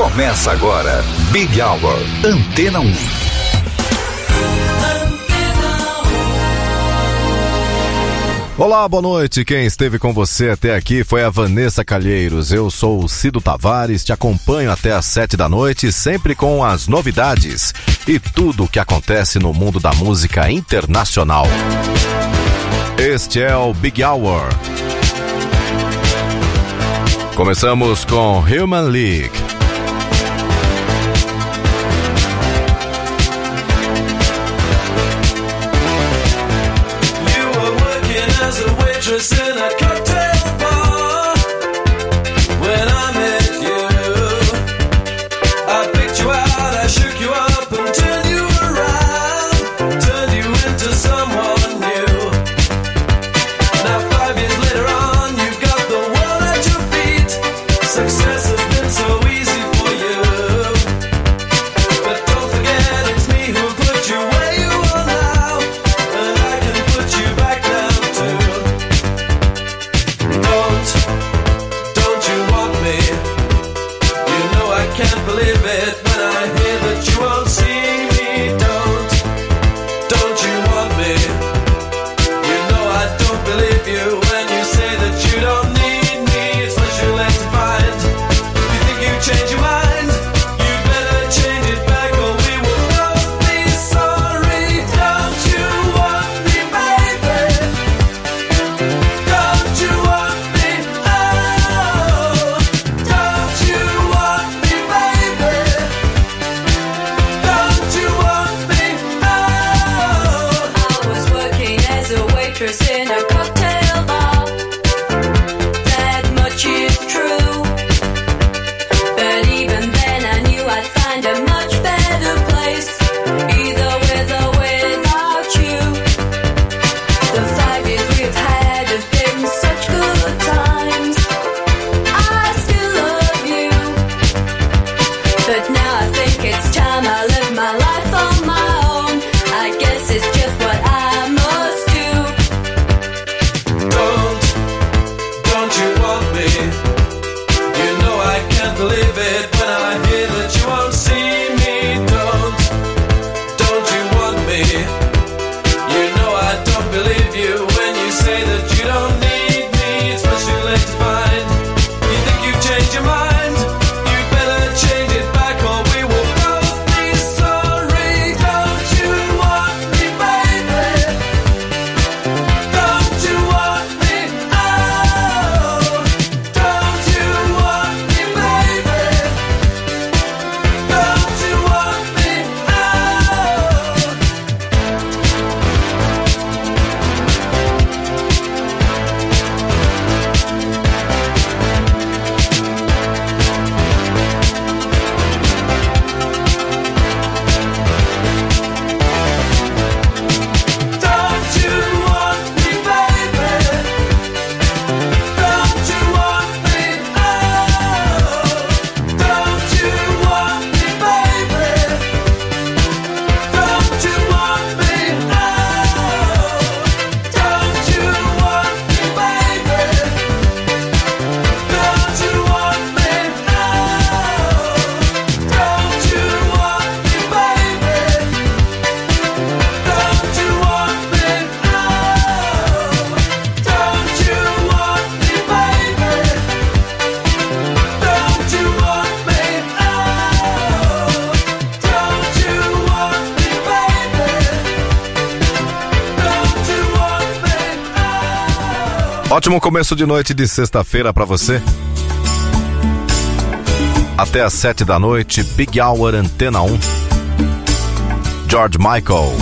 Começa agora, Big Hour, Antena 1. Olá, boa noite. Quem esteve com você até aqui foi a Vanessa Calheiros. Eu sou o Cido Tavares, te acompanho até às sete da noite, sempre com as novidades e tudo o que acontece no mundo da música internacional. Este é o Big Hour. Começamos com Human League. This Ótimo começo de noite de sexta-feira para você. Até às sete da noite, Big Hour Antena 1. George Michael.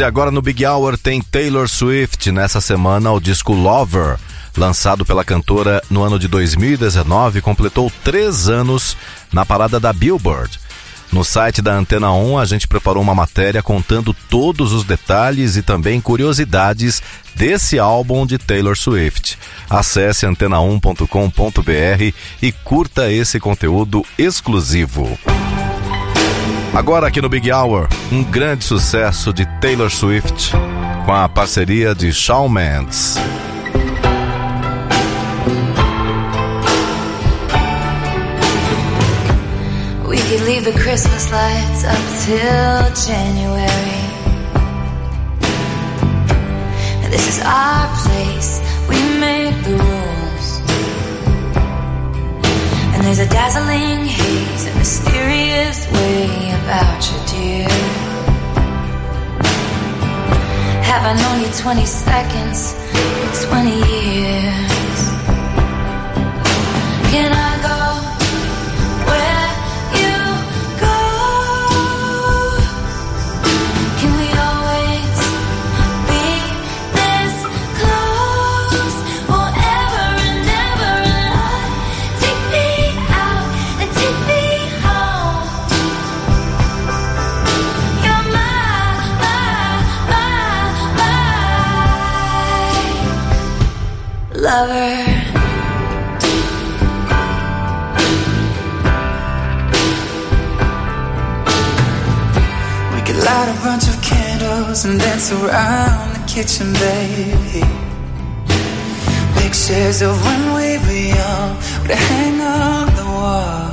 e agora no Big Hour tem Taylor Swift nessa semana o disco Lover. Lançado pela cantora no ano de 2019, completou três anos na parada da Billboard. No site da Antena 1, a gente preparou uma matéria contando todos os detalhes e também curiosidades desse álbum de Taylor Swift. Acesse antena1.com.br e curta esse conteúdo exclusivo. Agora aqui no Big Hour, um grande sucesso de Taylor Swift com a parceria de Shawn Mendes. We could leave the Christmas lights up till January. This is our place, we made the rules. And there's a dazzling haze, a mysterious way about you, dear. Have I known you 20 seconds or 20 years? Can I go? lover. Light a bunch of candles and dance around the kitchen, baby. Pictures of when we were young would hang on the wall.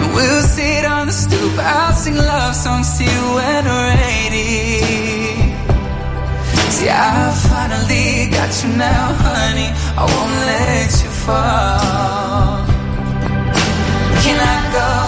And we'll sit on the stoop, I'll sing love songs to you and the radio. See, I finally got you now, honey. I won't let you fall. Can I go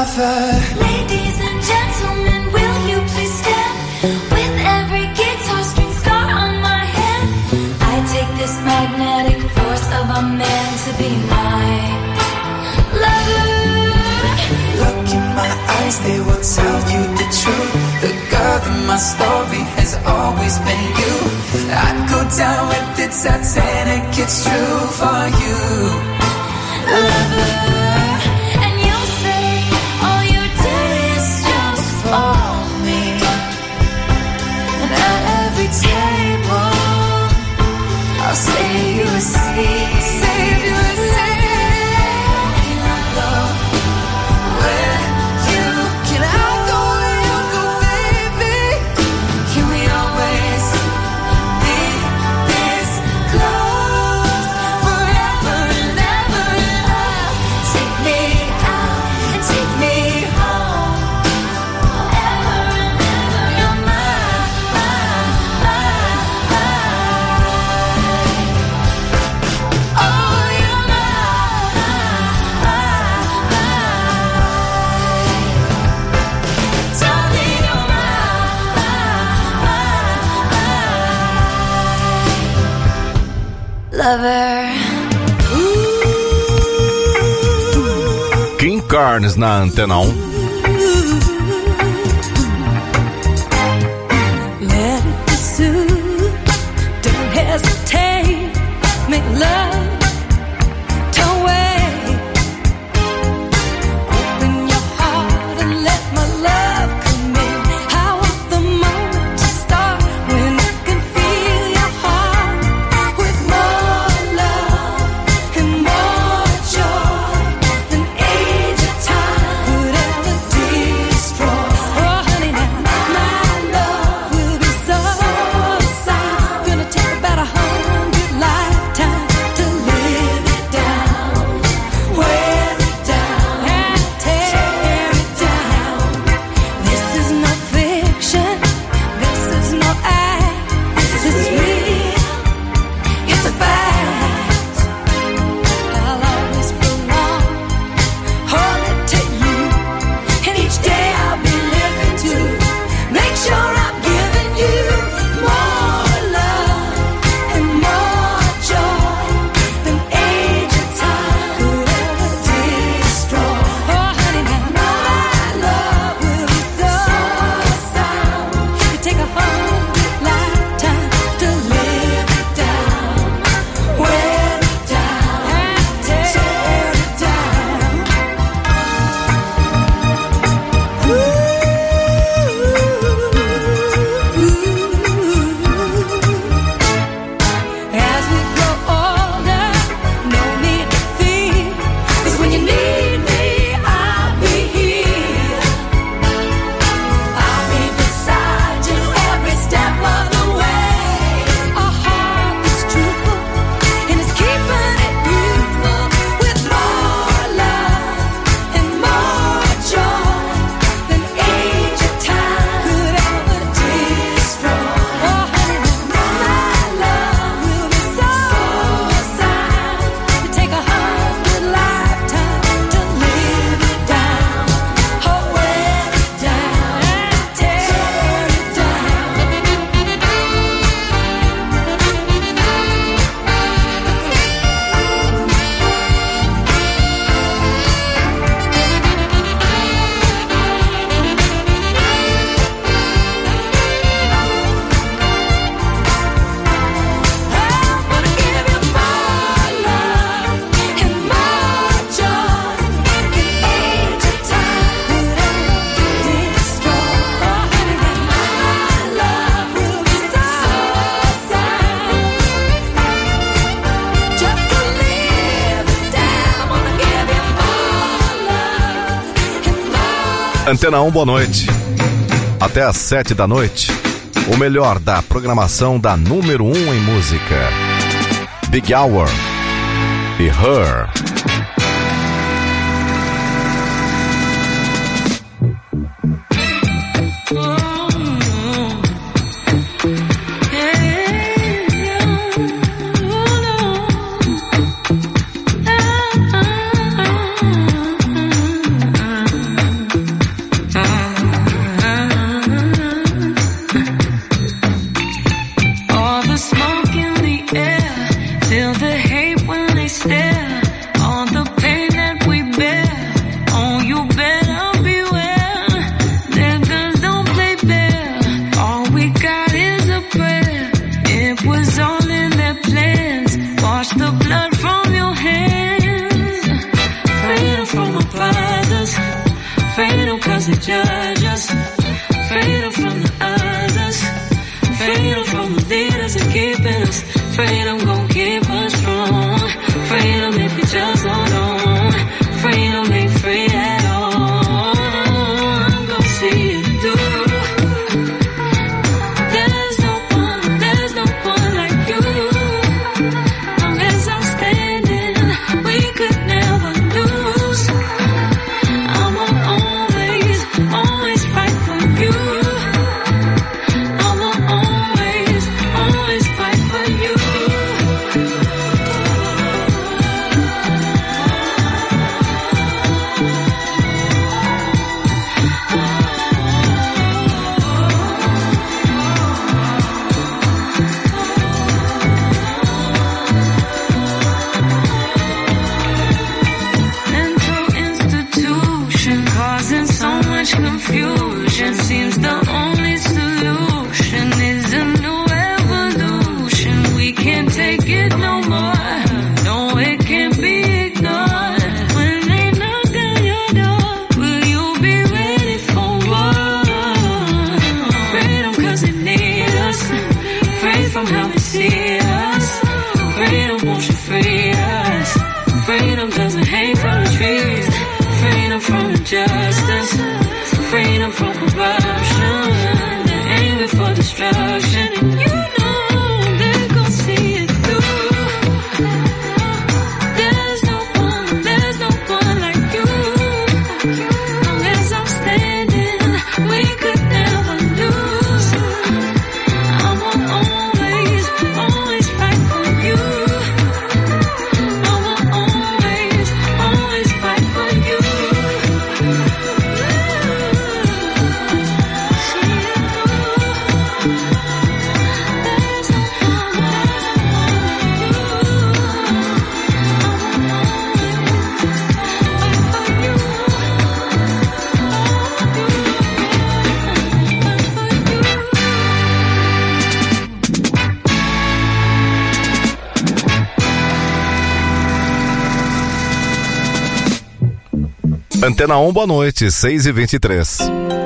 my. Ladies and gentlemen, will you please stand? With every guitar string scar on my hand, I take this magnetic force of a man to be my lover. Look in my eyes, they will tell you the truth. The girl in my story has always been you. I'd go down with the Titanic, it's true for you. Lover. Lover. King Carnes na Antena 1. Antena 1, boa noite. Até às 7 da noite, o melhor da programação da número 1 em música. Big Hour e Her. na 1, boa noite, 6h23.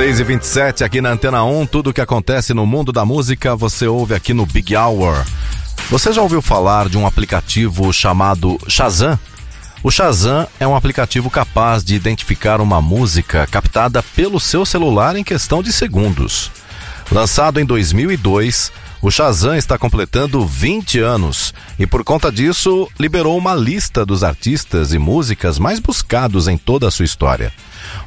6 e 27 aqui na Antena 1, tudo que acontece no mundo da música você ouve aqui no Big Hour. Você já ouviu falar de um aplicativo chamado Shazam? O Shazam é um aplicativo capaz de identificar uma música captada pelo seu celular em questão de segundos. Lançado em 2002, o Shazam está completando 20 anos e, por conta disso, liberou uma lista dos artistas e músicas mais buscados em toda a sua história.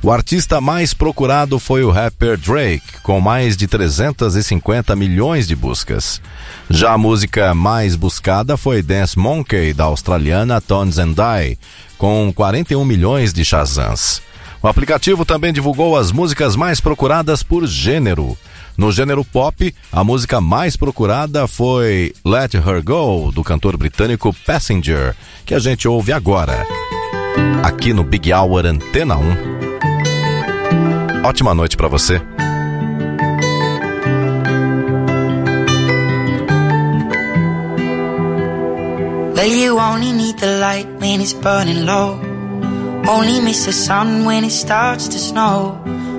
O artista mais procurado foi o rapper Drake, com mais de 350 milhões de buscas. Já a música mais buscada foi Dance Monkey, da australiana Tones and I, com 41 milhões de Shazams. O aplicativo também divulgou as músicas mais procuradas por gênero. No gênero pop, a música mais procurada foi Let Her Go, do cantor britânico Passenger, que a gente ouve agora. Aqui no Big Hour Antena 1. Ótima noite pra você. Well, you only need the light when it's burning low. Only miss the sun when it starts to snow.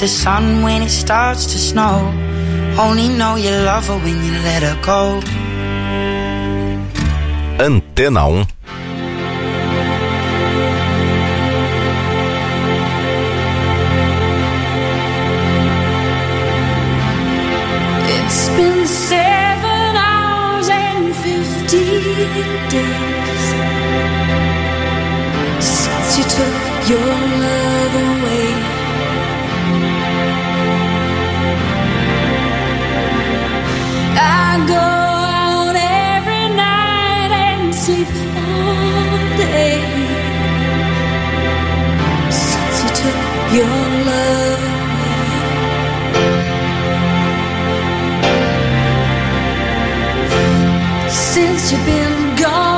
the sun when it starts to snow. Only know you love her when you let her go. Antena 1. been gone.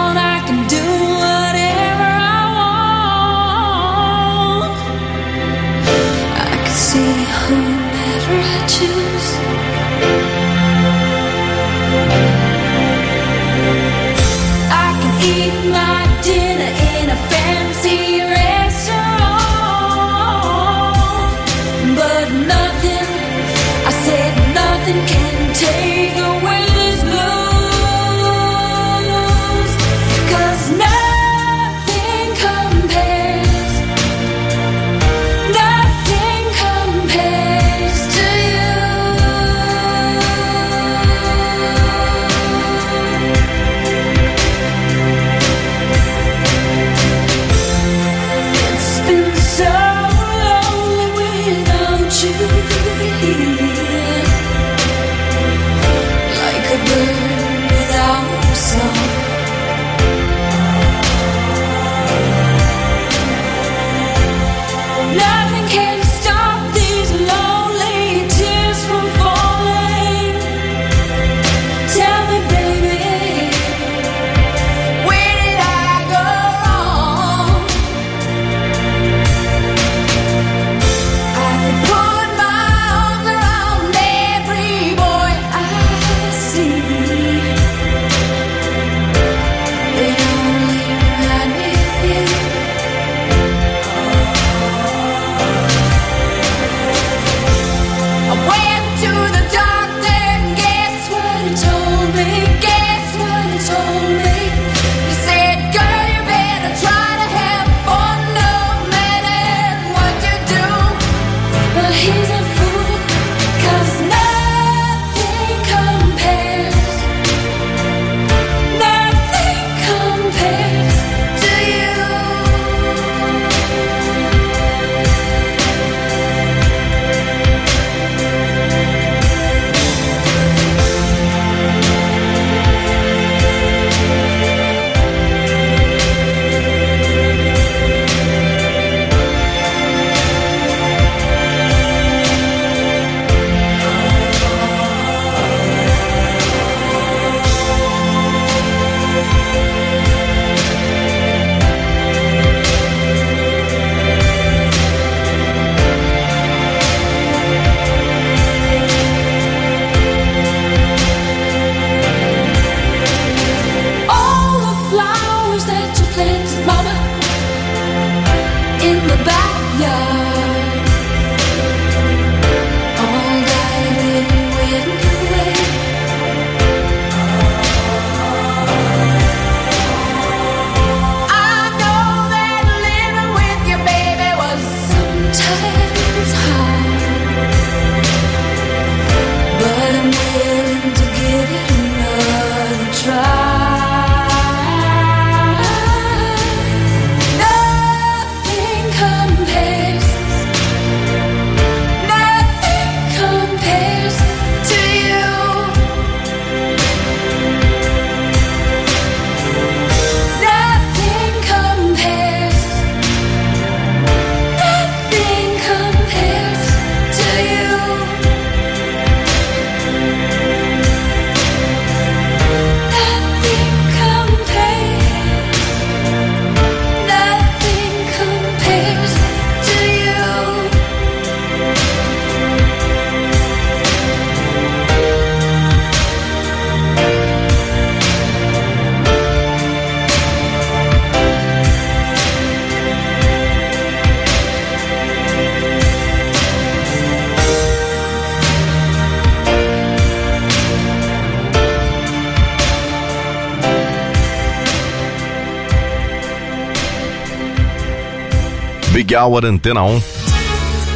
Happy Hour Antena 1.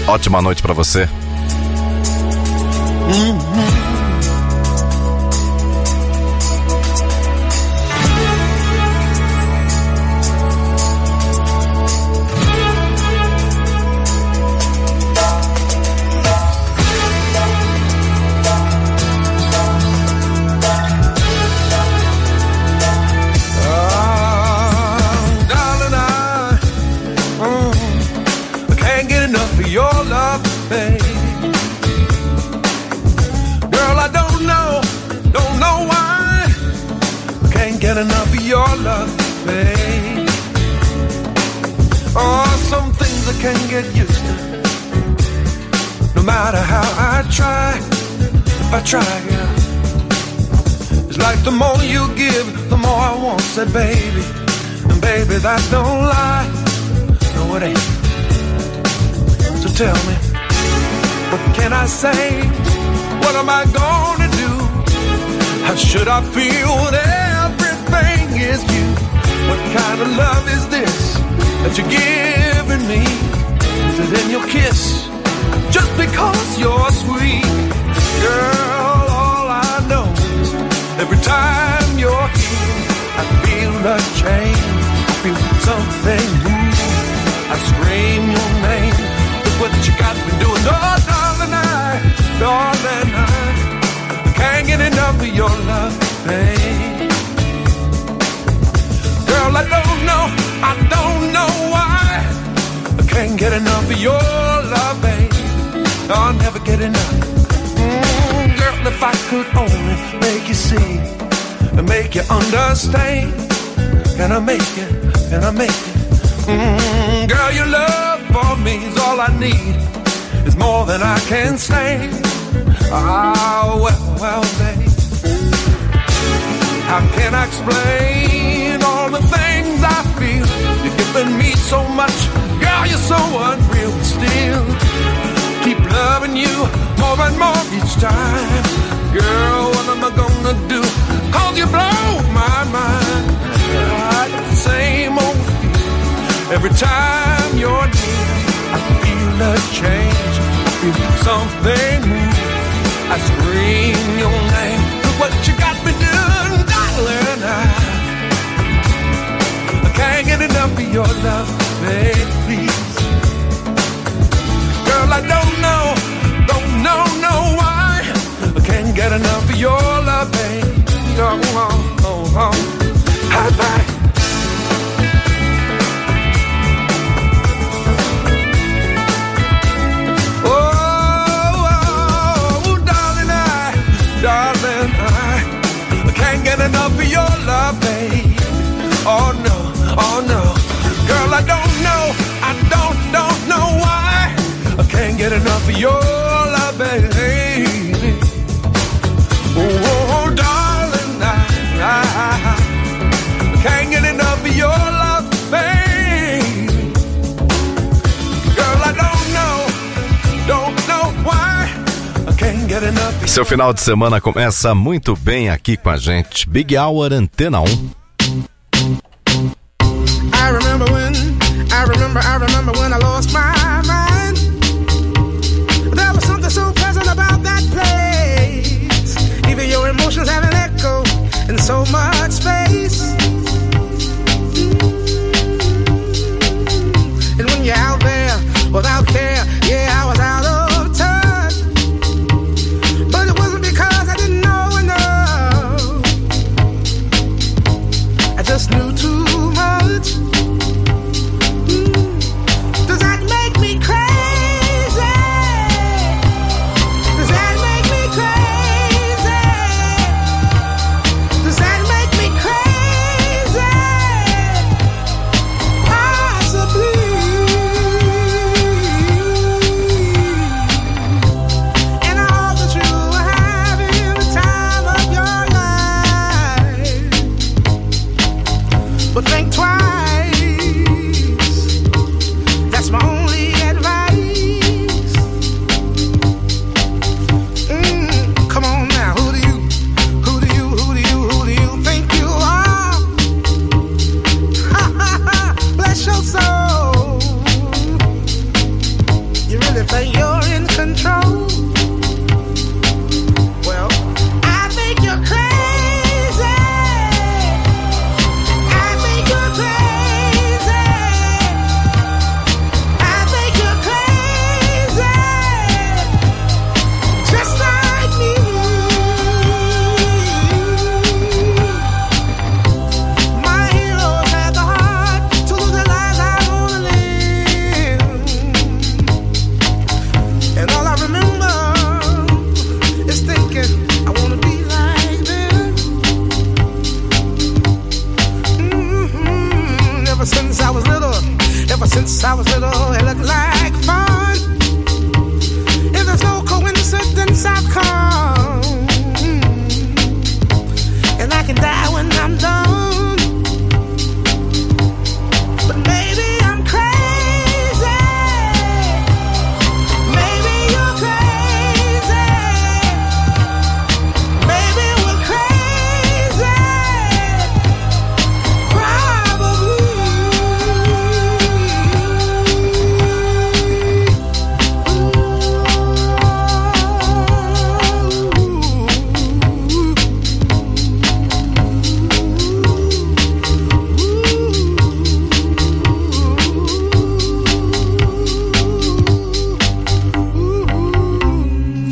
Ótima noite para você. Uhum. Try. It's like the more you give, the more I want, said baby. And baby, that's no lie. No, it ain't. So tell me, what can I say? What am I gonna do? How should I feel when everything is you? What kind of love is this that you're giving me? Is it in your kiss? Just because you're sweet, girl, every time you're here, I feel a change. I feel something move. I scream your name. Look what you got me doing. Oh, darling, I, darling, I can't get enough of your love, babe. Girl, I don't know, I don't know why. I can't get enough of your love, babe. I'll never get enough. If I could only make you see and make you understand. Can I make it? Can I make it? Mm, girl, your love for me is all I need. It's more than I can stand. Ah, well, well, babe. How can I explain all the things I feel? You're giving me so much, girl, you're so unreal. Still, keep loving you more and more each time. Girl, what am I gonna do? Cause you blow my mind. Got the same old feeling every time you're near. I feel a change, I feel something move. I scream your name. Look what you got me doing, darling. I, I can't get enough of your love, baby. please. Girl, I don't know, Seu final de semana começa muito bem aqui com a gente. Big Hour Antena 1. I remember when, I remember, I remember when I lost my mind. There was something so pleasant about that place. Even your emotions have an echo in so much space.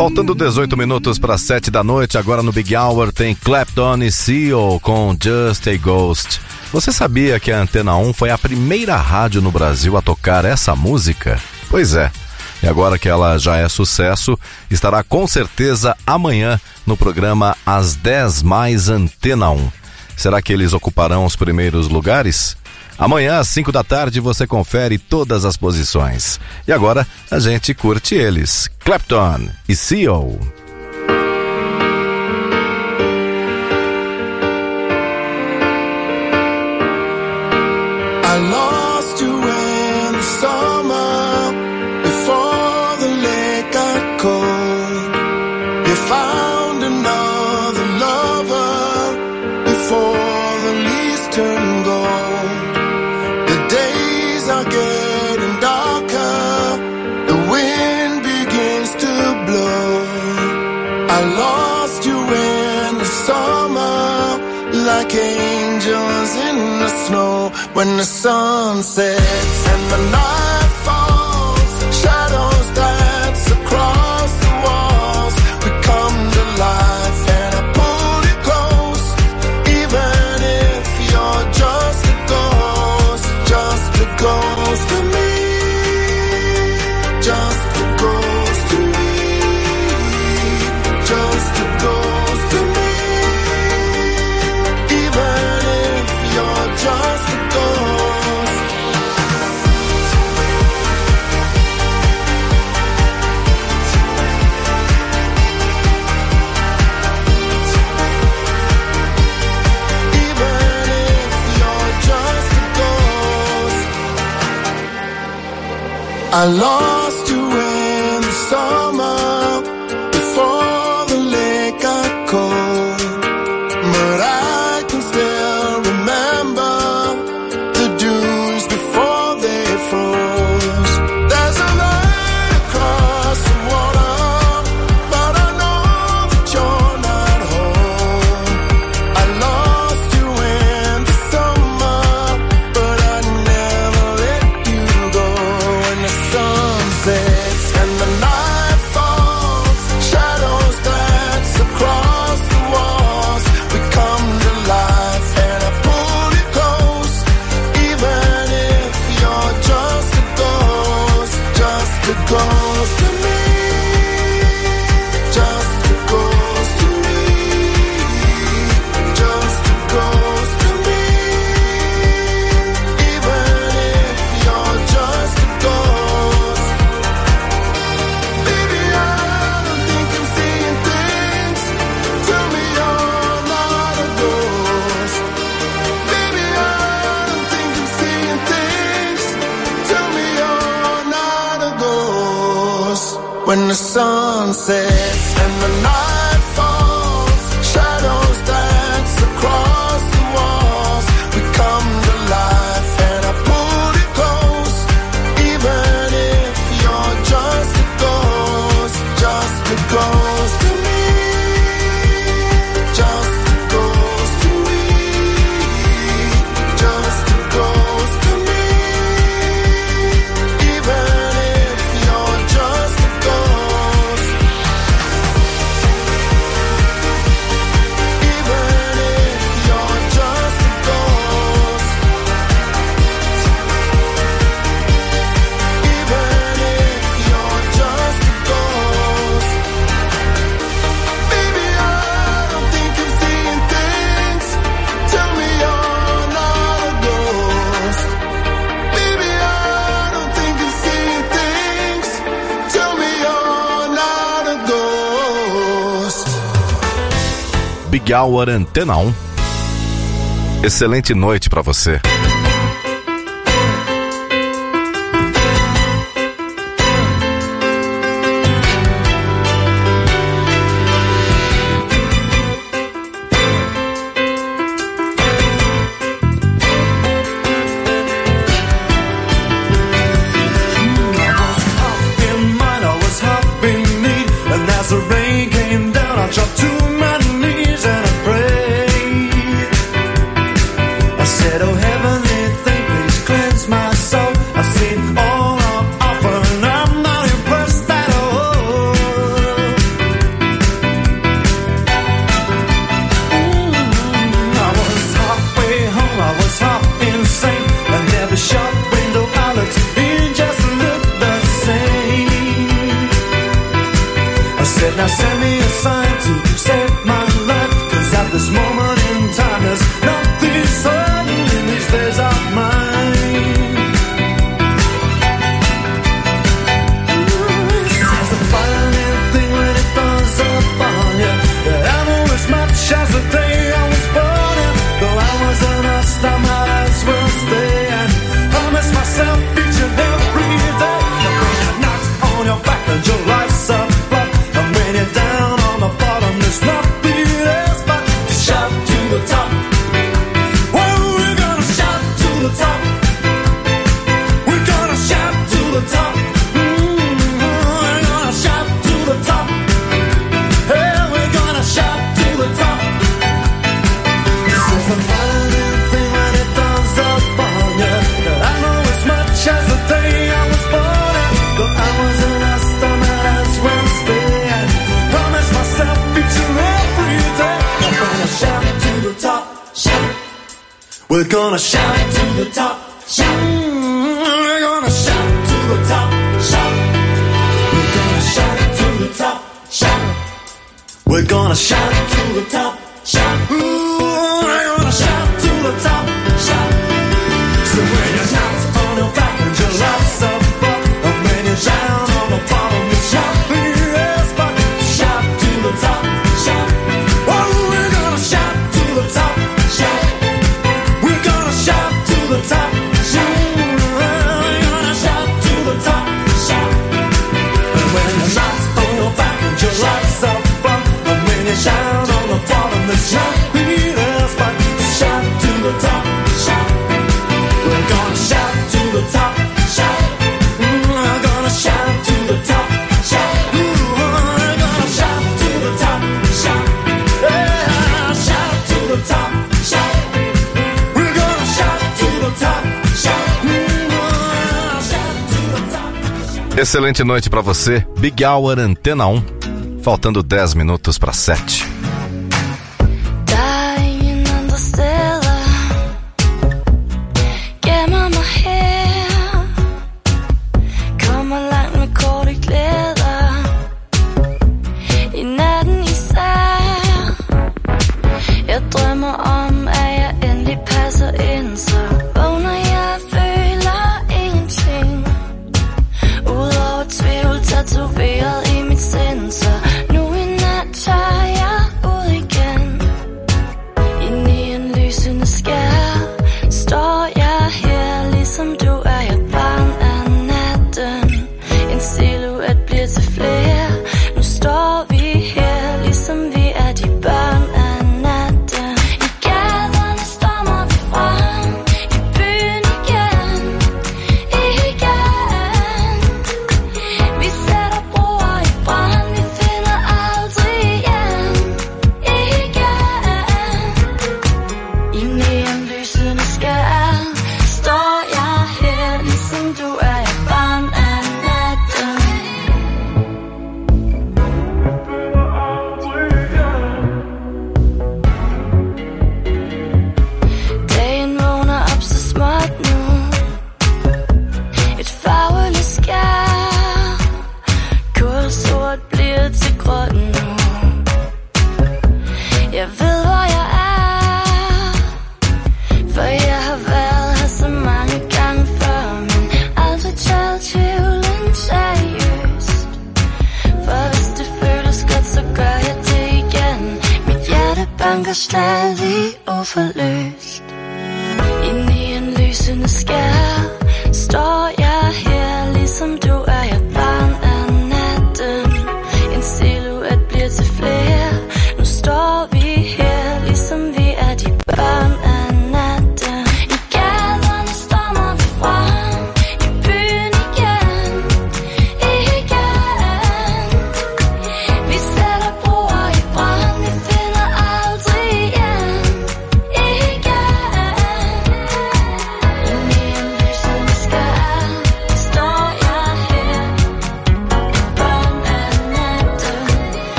Faltando 18 minutos para 7 da noite, agora no Big Hour tem Clapton e Seal com Just a Ghost. Você sabia que a Antena 1 foi a primeira rádio no Brasil a tocar essa música? Pois é. E agora que ela já é sucesso, estará com certeza amanhã no programa As 10 Mais Antena 1. Será que eles ocuparão os primeiros lugares? Amanhã, às 5 da tarde, você confere todas as posições. E agora, a gente curte eles. Clapton e CEO. Alô. sunsets and the night long Tower Antena 1. Excelente noite para você. Excelente noite para você. Big Hour Antena 1. Faltando 10 minutos para 7.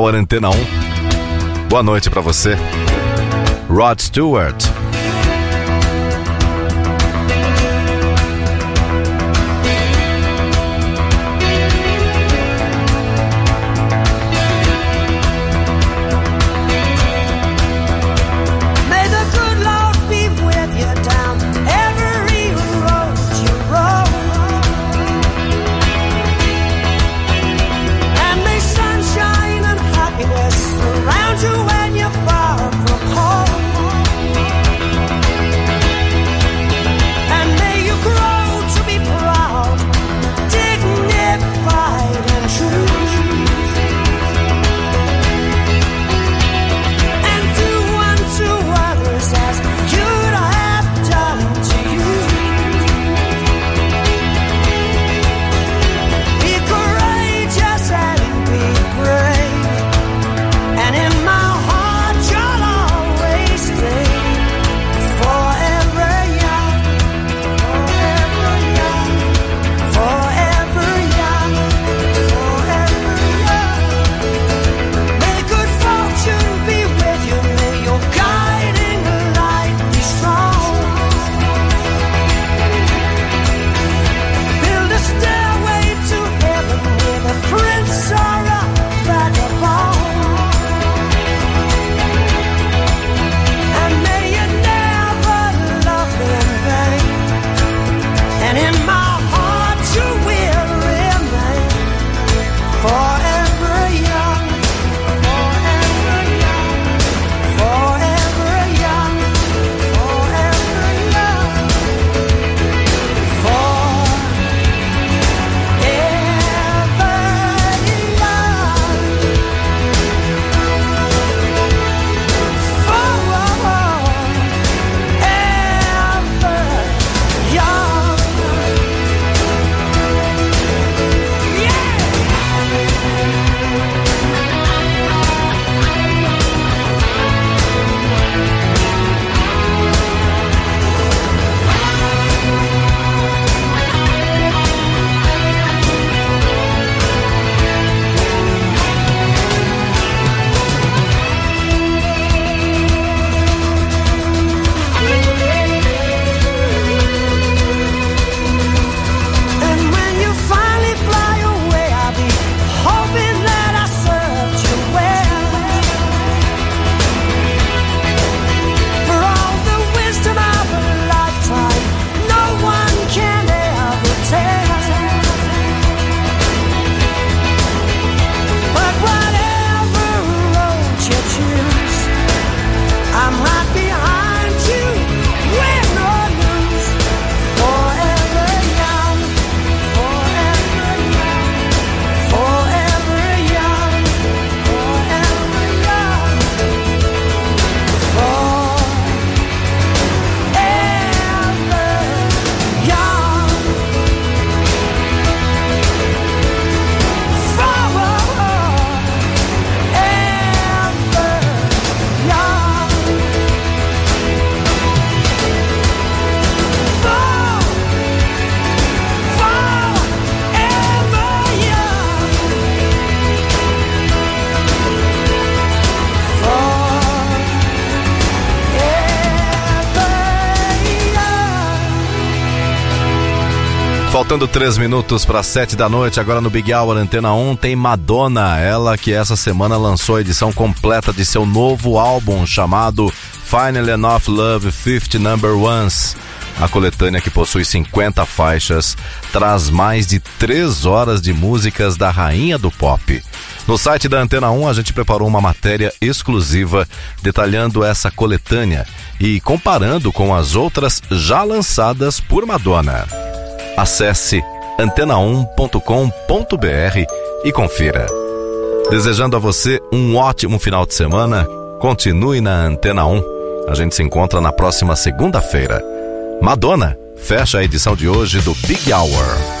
Hour Antena 1. Boa noite pra você. Rod Stewart. Faltando três minutos para sete da noite, agora no Big Hour Antena 1 tem Madonna, ela que essa semana lançou a edição completa de seu novo álbum chamado Finally Enough Love 50 Number Ones. A coletânea, que possui 50 faixas, traz mais de 3 horas de músicas da rainha do pop. No site da Antena 1, a gente preparou uma matéria exclusiva detalhando essa coletânea e comparando com as outras já lançadas por Madonna. Acesse antena1.com.br e confira. Desejando a você um ótimo final de semana, continue na Antena 1. A gente se encontra na próxima segunda-feira. Madonna fecha a edição de hoje do Big Hour.